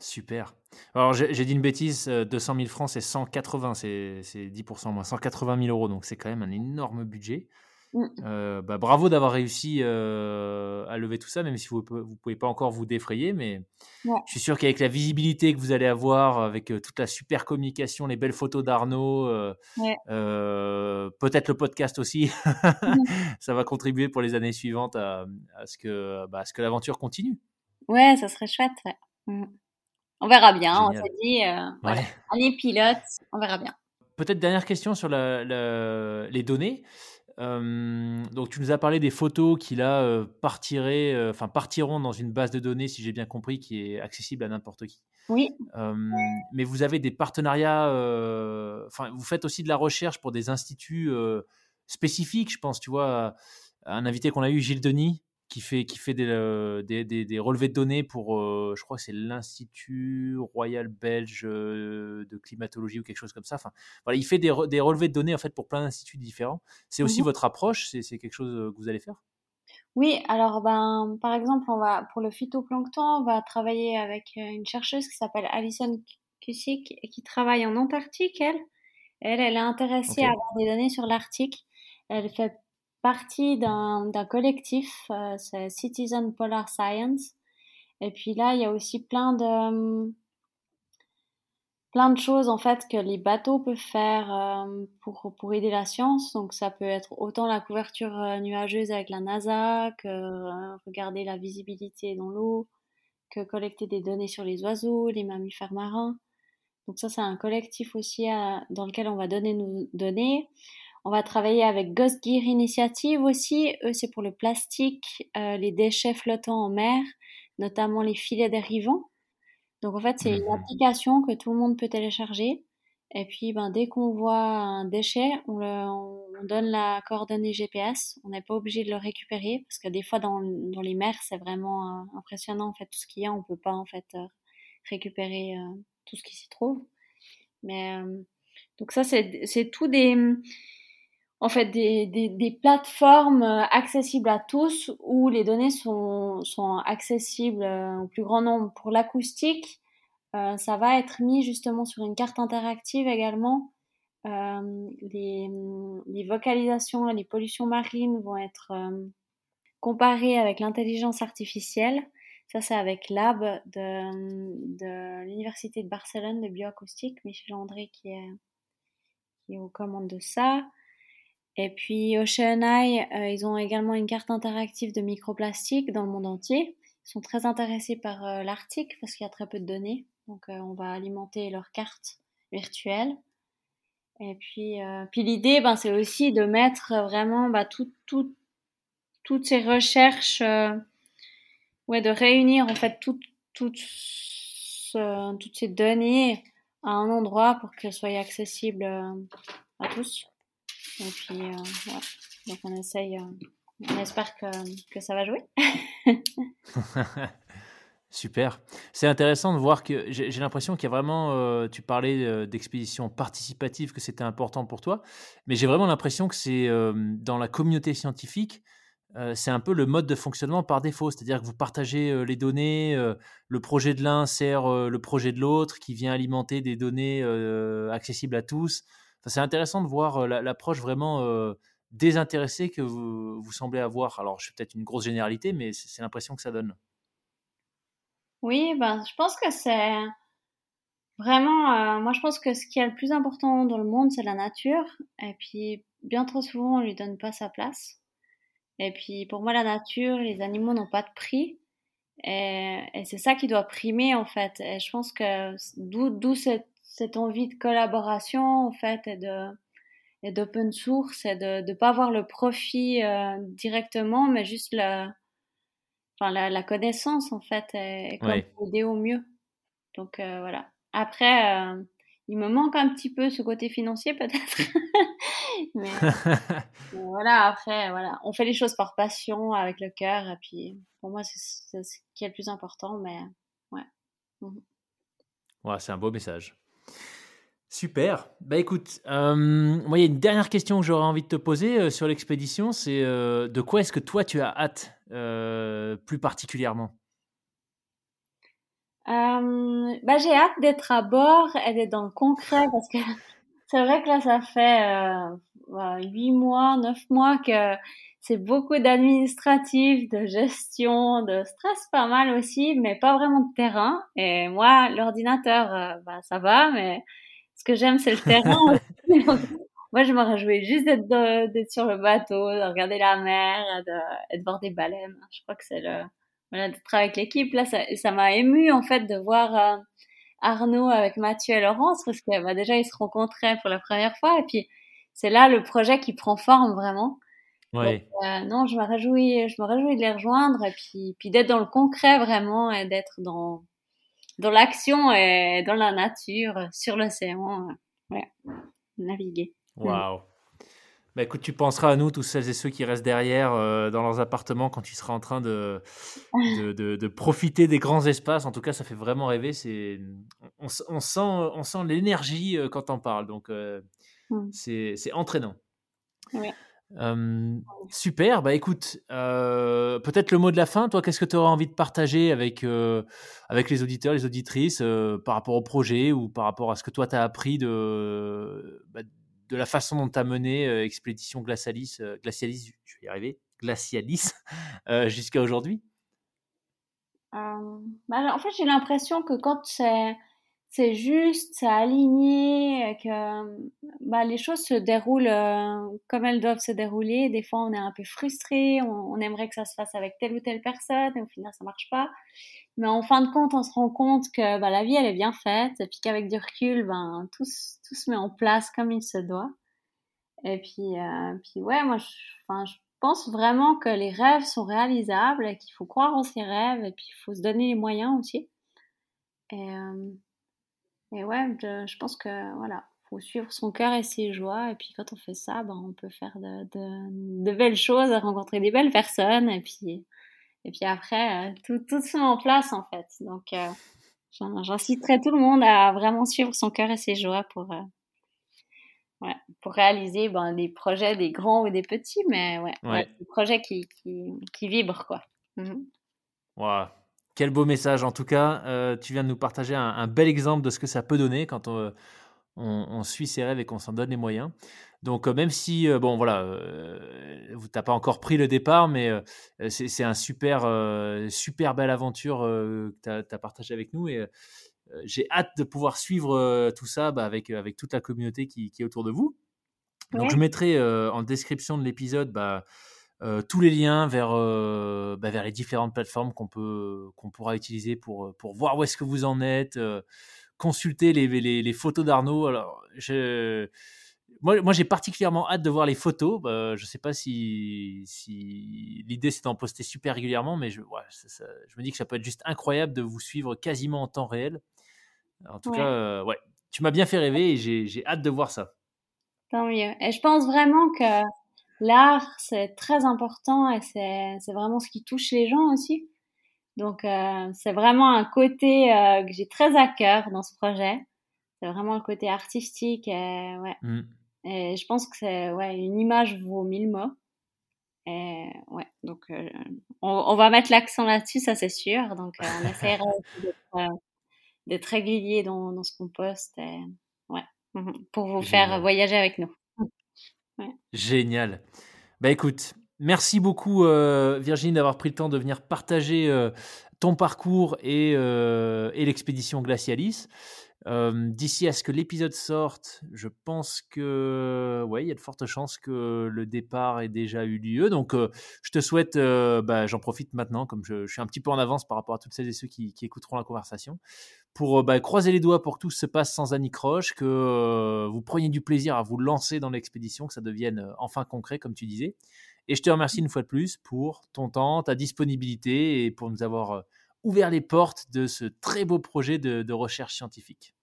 Super. Alors, j'ai dit une bêtise, 200 000 francs, c'est 180, c'est 10% moins, 180 000 euros, donc c'est quand même un énorme budget. Mmh. Euh, bah, bravo d'avoir réussi euh, à lever tout ça, même si vous ne pouvez pas encore vous défrayer. Mais je suis sûr qu'avec la visibilité que vous allez avoir, avec euh, toute la super communication, les belles photos d'Arnaud, peut-être le podcast aussi, mmh. ça va contribuer pour les années suivantes à, ce que, bah, que l'aventure continue. Ouais, ça serait chouette. Mmh. On verra bien. On s'est dit, allez, pilote, on verra bien. Peut-être dernière question sur les données donc tu nous as parlé des photos qui là euh, partiraient, euh, enfin partiront dans une base de données, si j'ai bien compris, qui est accessible à n'importe qui. Oui. mais vous avez des partenariats, enfin vous faites aussi de la recherche pour des instituts spécifiques, je pense, tu vois, un invité qu'on a eu, Gilles Denis, qui fait, qui fait des, euh, des, des, relevés de données pour, euh, je crois que c'est l'Institut Royal Belge euh, de climatologie ou quelque chose comme ça. Enfin, voilà, il fait des, des relevés de données en fait pour plein d'instituts différents. C'est aussi mmh votre approche? C'est quelque chose que vous allez faire? Oui, alors ben, par exemple, on va, pour le phytoplancton, on va travailler avec une chercheuse qui s'appelle Alison Cusick et qui travaille en Antarctique, elle. Elle, elle est intéressée à avoir des données sur l'Arctique. Elle fait partie d'un collectif, euh, c'est Citizen Polar Science. Et puis là, il y a aussi plein de plein de choses en fait que les bateaux peuvent faire euh, pour, pour aider la science. Donc ça peut être autant la couverture euh, nuageuse avec la NASA que regarder la visibilité dans l'eau, que collecter des données sur les oiseaux, les mammifères marins. Donc ça c'est un collectif aussi dans lequel on va donner nos données. On va travailler avec Ghost Gear Initiative aussi. Eux, c'est pour le plastique, euh, les déchets flottants en mer, notamment les filets dérivants. Donc en fait, c'est une mhm. application que tout le monde peut télécharger. Et puis, ben, dès qu'on voit un déchet, on, donne la coordonnée GPS. On n'est pas obligé de le récupérer parce que des fois, dans, les mers, c'est vraiment euh, impressionnant. En fait, tout ce qu'il y a, on peut pas en fait euh, récupérer tout ce qui s'y trouve. Mais donc ça, c'est tout des en fait des, des, des, plateformes euh, accessibles à tous où les données sont, sont accessibles euh, au plus grand nombre. Pour l'acoustique, euh, ça va être mis justement sur une carte interactive également. Euh, les, les, vocalisations les pollutions marines vont être comparées avec l'intelligence artificielle. Ça, c'est avec Lab de, de l'Université de Barcelone de bioacoustique, Michel André qui est, qui est aux commandes de ça. Et puis OceanEye, euh, ils ont également une carte interactive de microplastique dans le monde entier. Ils sont très intéressés par euh, l'Arctique parce qu'il y a très peu de données. Donc euh, on va alimenter leur carte virtuelle. Et puis, puis l'idée, ben, c'est aussi de mettre vraiment bah, tout, tout, toutes ces recherches, ouais, de réunir en fait toutes toutes ces données à un endroit pour qu'elles soient accessibles à tous. Et puis, euh, Donc, on essaye, euh, on espère que, que ça va jouer. Super. C'est intéressant de voir que j'ai l'impression qu'il y a vraiment, euh, tu parlais d'expédition participative, que c'était important pour toi, mais j'ai vraiment l'impression que c'est dans la communauté scientifique, c'est un peu le mode de fonctionnement par défaut, c'est-à-dire que vous partagez les données, le projet de l'un sert le projet de l'autre, qui vient alimenter des données accessibles à tous c'est intéressant de voir l'approche vraiment désintéressée que vous, semblez avoir. Alors, je suis peut-être une grosse généralité, mais c'est l'impression que ça donne. Oui, ben, je pense que c'est vraiment. moi, je pense que ce qui est le plus important dans le monde, c'est la nature. Et puis, bien trop souvent, on lui donne pas sa place. Et puis, pour moi, la nature, les animaux n'ont pas de prix. Et, et c'est ça qui doit primer, en fait. Et je pense que d'où cette cette envie de collaboration en fait et de et d'open source et de ne pas avoir le profit euh, directement mais juste la enfin la, la connaissance en fait et, et aider au mieux donc euh, voilà après euh, il me manque un petit peu ce côté financier peut-être. mais, voilà, après, voilà, on fait les choses par passion, avec le cœur, et puis pour moi, c'est ce qui est le plus important, mais ouais. Mhm. ouais c'est un beau message. Super. Bah écoute, euh, moi il y a une dernière question que j'aurais envie de te poser euh, sur l'expédition, c'est euh, de quoi est-ce que toi tu as hâte plus particulièrement? Bah, J'ai hâte d'être à bord et d'être dans le concret parce que c'est vrai que là ça fait huit mois, neuf mois que c'est beaucoup d'administratif, de gestion, de stress pas mal aussi, mais pas vraiment de terrain. Et moi, l'ordinateur, bah, ça va, mais ce que j'aime, c'est le terrain. Moi, je me réjouis juste d'être sur le bateau, de regarder la mer, de, de voir des baleines. Je crois que c'est le, voilà, d'être avec l'équipe. Là, ça, m'a ému, en fait, de voir euh, Arnaud avec Mathieu et Laurence, parce que bah, déjà, ils se rencontraient pour la première fois. Et puis, c'est là le projet qui prend forme vraiment. Ouais. Euh, non, je me réjouis, je me réjouis de les rejoindre et puis, puis d'être dans le concret vraiment et d'être dans, dans l'action et dans la nature, sur l'océan. Ouais, naviguer. Waouh! Bah écoute, tu penseras à nous, tous celles et ceux qui restent derrière euh, dans leurs appartements quand tu seras en train de, de, de, profiter des grands espaces. En tout cas, ça fait vraiment rêver. C'est, on, on sent, on sent l'énergie euh, quand on parle. Donc, euh, mm. c'est, c'est entraînant. Ouais super, bah écoute, peut-être le mot de la fin, toi, qu'est-ce que tu auras envie de partager avec, avec les auditeurs, les auditrices, par rapport au projet ou par rapport à ce que toi, tu as appris de, bah, de la façon dont tu as mené Expédition Glacialis, Glacialis, je vais y arriver, Glacialis, jusqu'à aujourd'hui? Bah, En fait, j'ai l'impression que quand c'est c'est juste, c'est aligné, que bah, les choses se déroulent euh, comme elles doivent se dérouler. Des fois, on est un peu frustré, on, aimerait que ça se fasse avec telle ou telle personne, et au final, ça marche pas. Mais en fin de compte, on se rend compte que bah, la vie, elle est bien faite, et puis qu'avec du recul, ben, tout, tout se met en place comme il se doit. Et puis, euh, puis ouais, moi, je, je pense vraiment que les rêves sont réalisables, et qu'il faut croire en ses rêves, et puis il faut se donner les moyens aussi. Et, euh, et ouais, je, pense que voilà, faut suivre son cœur et ses joies. Et puis quand on fait ça, ben, on peut faire de, de, belles choses, rencontrer des belles personnes. Et puis, et puis après, euh, tout, tout se met en place en fait. Donc euh, j'inciterai tout le monde à vraiment suivre son cœur et ses joies pour, euh, ouais, pour réaliser ben, des projets, des grands ou des petits, mais ouais, des projets qui, qui, qui vibrent quoi. Mmh quel beau message en tout cas. Euh, tu viens de nous partager un, bel exemple de ce que ça peut donner quand on, on, suit ses rêves et qu'on s'en donne les moyens. Donc euh, même si, euh, bon voilà, vous n'as pas encore pris le départ, mais c'est un super, super belle aventure que tu as, partagé avec nous. Et j'ai hâte de pouvoir suivre tout ça bah, avec, avec toute la communauté qui, est autour de vous. Donc je mettrai en description de l'épisode... Bah, euh, tous les liens vers, euh, bah, vers les différentes plateformes qu'on peut qu'on pourra utiliser pour, pour voir où est-ce que vous en êtes, euh, consulter les, les, les photos d'Arnaud. Alors, je, moi, moi j'ai particulièrement hâte de voir les photos. Bah, je ne sais pas si, si l'idée c'est d'en poster super régulièrement, mais je, ouais, je me dis que ça peut être juste incroyable de vous suivre quasiment en temps réel. En tout cas, ouais, tu m'as bien fait rêver et j'ai hâte de voir ça. Tant mieux. Et je pense vraiment que l'art, c'est très important et c'est vraiment ce qui touche les gens aussi. Donc, euh, c'est vraiment un côté euh, que j'ai très à cœur dans ce projet. C'est vraiment le côté artistique. Et, ouais. Mmh. et je pense que c'est ouais, une image vaut mille mots. Et ouais, donc euh, on, on, va mettre l'accent là-dessus, ça c'est sûr. Donc, on essaiera d'être régulier dans, dans ce qu'on poste. Et, ouais, pour vous faire voyager avec nous. Génial. Bah écoute, merci beaucoup euh, Virginie d'avoir pris le temps de venir partager euh, ton parcours et, euh, et l'expédition Glacialis. D'ici à ce que l'épisode sorte, je pense que ouais, il y a de fortes chances que le départ ait déjà eu lieu. Donc, je te souhaite, bah, j'en profite maintenant, comme je, suis un petit peu en avance par rapport à toutes celles et ceux qui, écouteront la conversation, pour bah, croiser les doigts pour que tout se passe sans anicroche, que vous preniez du plaisir à vous lancer dans l'expédition, que ça devienne enfin concret, comme tu disais. Et je te remercie une fois de plus pour ton temps, ta disponibilité et pour nous avoir ouvert les portes de ce très beau projet de recherche scientifique.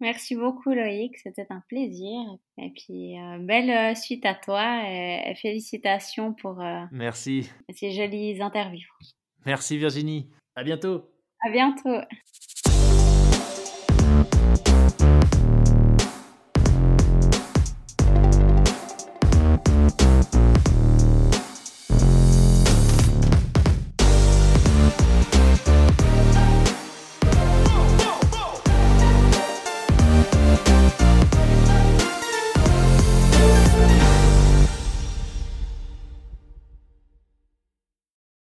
Merci beaucoup Loïc, c'était un plaisir. Et puis belle suite à toi et, félicitations pour Merci. ces jolies interviews. Merci Virginie. À bientôt. À bientôt.